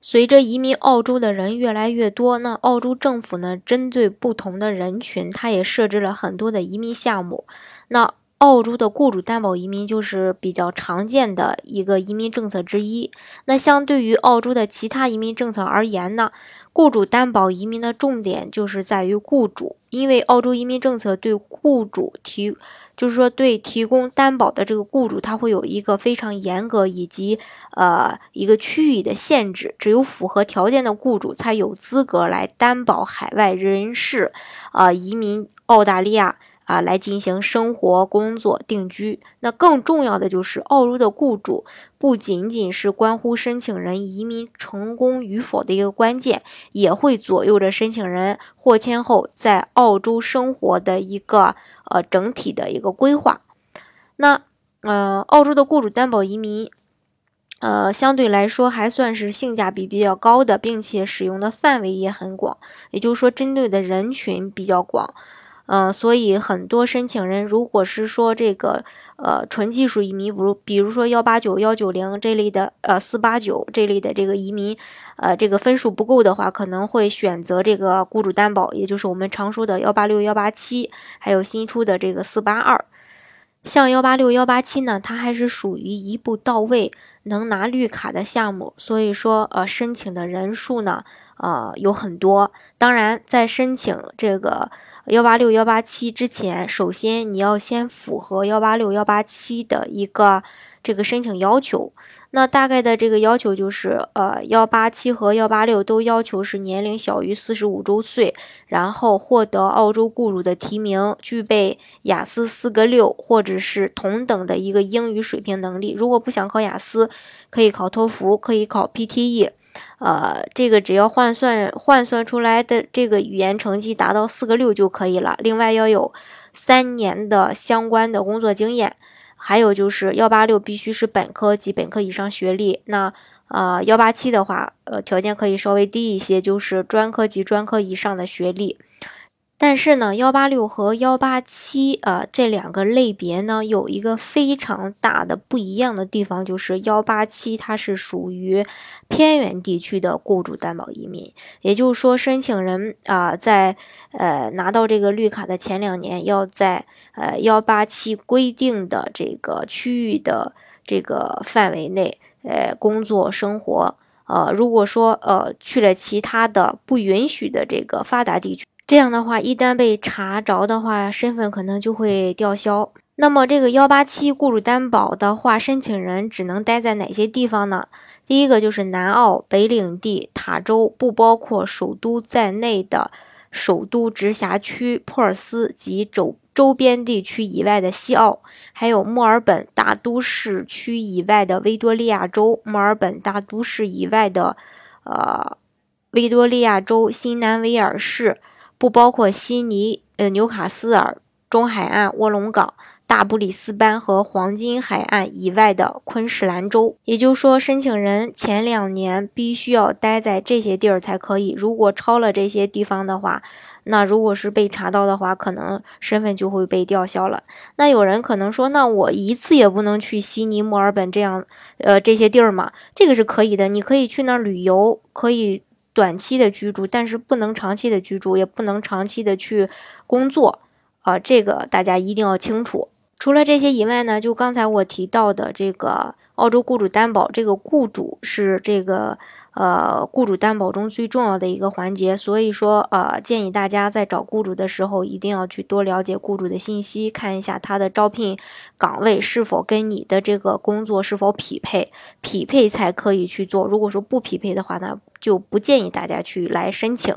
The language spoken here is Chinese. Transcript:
随着移民澳洲的人越来越多，那澳洲政府呢，针对不同的人群，它也设置了很多的移民项目。那澳洲的雇主担保移民就是比较常见的一个移民政策之一。那相对于澳洲的其他移民政策而言呢，雇主担保移民的重点就是在于雇主，因为澳洲移民政策对雇主提，就是说对提供担保的这个雇主，他会有一个非常严格以及呃一个区域的限制，只有符合条件的雇主才有资格来担保海外人士，啊移民澳大利亚。啊，来进行生活、工作、定居。那更重要的就是，澳洲的雇主不仅仅是关乎申请人移民成功与否的一个关键，也会左右着申请人获签后在澳洲生活的一个呃整体的一个规划。那呃，澳洲的雇主担保移民，呃，相对来说还算是性价比比较高的，并且使用的范围也很广，也就是说，针对的人群比较广。嗯，所以很多申请人，如果是说这个呃纯技术移民，比如比如说幺八九、幺九零这类的，呃四八九这类的这个移民，呃这个分数不够的话，可能会选择这个雇主担保，也就是我们常说的幺八六、幺八七，还有新出的这个四八二。像幺八六、幺八七呢，它还是属于一步到位能拿绿卡的项目，所以说呃申请的人数呢，呃有很多。当然，在申请这个。幺八六幺八七之前，首先你要先符合幺八六幺八七的一个这个申请要求。那大概的这个要求就是，呃，幺八七和幺八六都要求是年龄小于四十五周岁，然后获得澳洲雇主的提名，具备雅思四个六或者是同等的一个英语水平能力。如果不想考雅思，可以考托福，可以考 PTE。呃，这个只要换算换算出来的这个语言成绩达到四个六就可以了。另外要有三年的相关的工作经验，还有就是幺八六必须是本科及本科以上学历。那呃幺八七的话，呃条件可以稍微低一些，就是专科及专科以上的学历。但是呢，幺八六和幺八七，呃，这两个类别呢，有一个非常大的不一样的地方，就是幺八七它是属于偏远地区的雇主担保移民，也就是说，申请人啊，在呃拿到这个绿卡的前两年，要在呃幺八七规定的这个区域的这个范围内，呃工作生活，呃，如果说呃去了其他的不允许的这个发达地区。这样的话，一旦被查着的话，身份可能就会吊销。那么，这个幺八七雇主担保的话，申请人只能待在哪些地方呢？第一个就是南澳、北领地、塔州，不包括首都在内的首都直辖区、珀尔斯及周周边地区以外的西澳，还有墨尔本大都市区以外的维多利亚州、墨尔本大都市以外的呃维多利亚州新南威尔士。不包括悉尼、呃纽卡斯尔、中海岸、卧龙岗、大布里斯班和黄金海岸以外的昆士兰州。也就是说，申请人前两年必须要待在这些地儿才可以。如果超了这些地方的话，那如果是被查到的话，可能身份就会被吊销了。那有人可能说，那我一次也不能去悉尼、墨尔本这样，呃这些地儿嘛？这个是可以的，你可以去那儿旅游，可以。短期的居住，但是不能长期的居住，也不能长期的去工作，啊，这个大家一定要清楚。除了这些以外呢，就刚才我提到的这个澳洲雇主担保，这个雇主是这个。呃，雇主担保中最重要的一个环节，所以说，呃，建议大家在找雇主的时候，一定要去多了解雇主的信息，看一下他的招聘岗位是否跟你的这个工作是否匹配，匹配才可以去做。如果说不匹配的话呢，就不建议大家去来申请。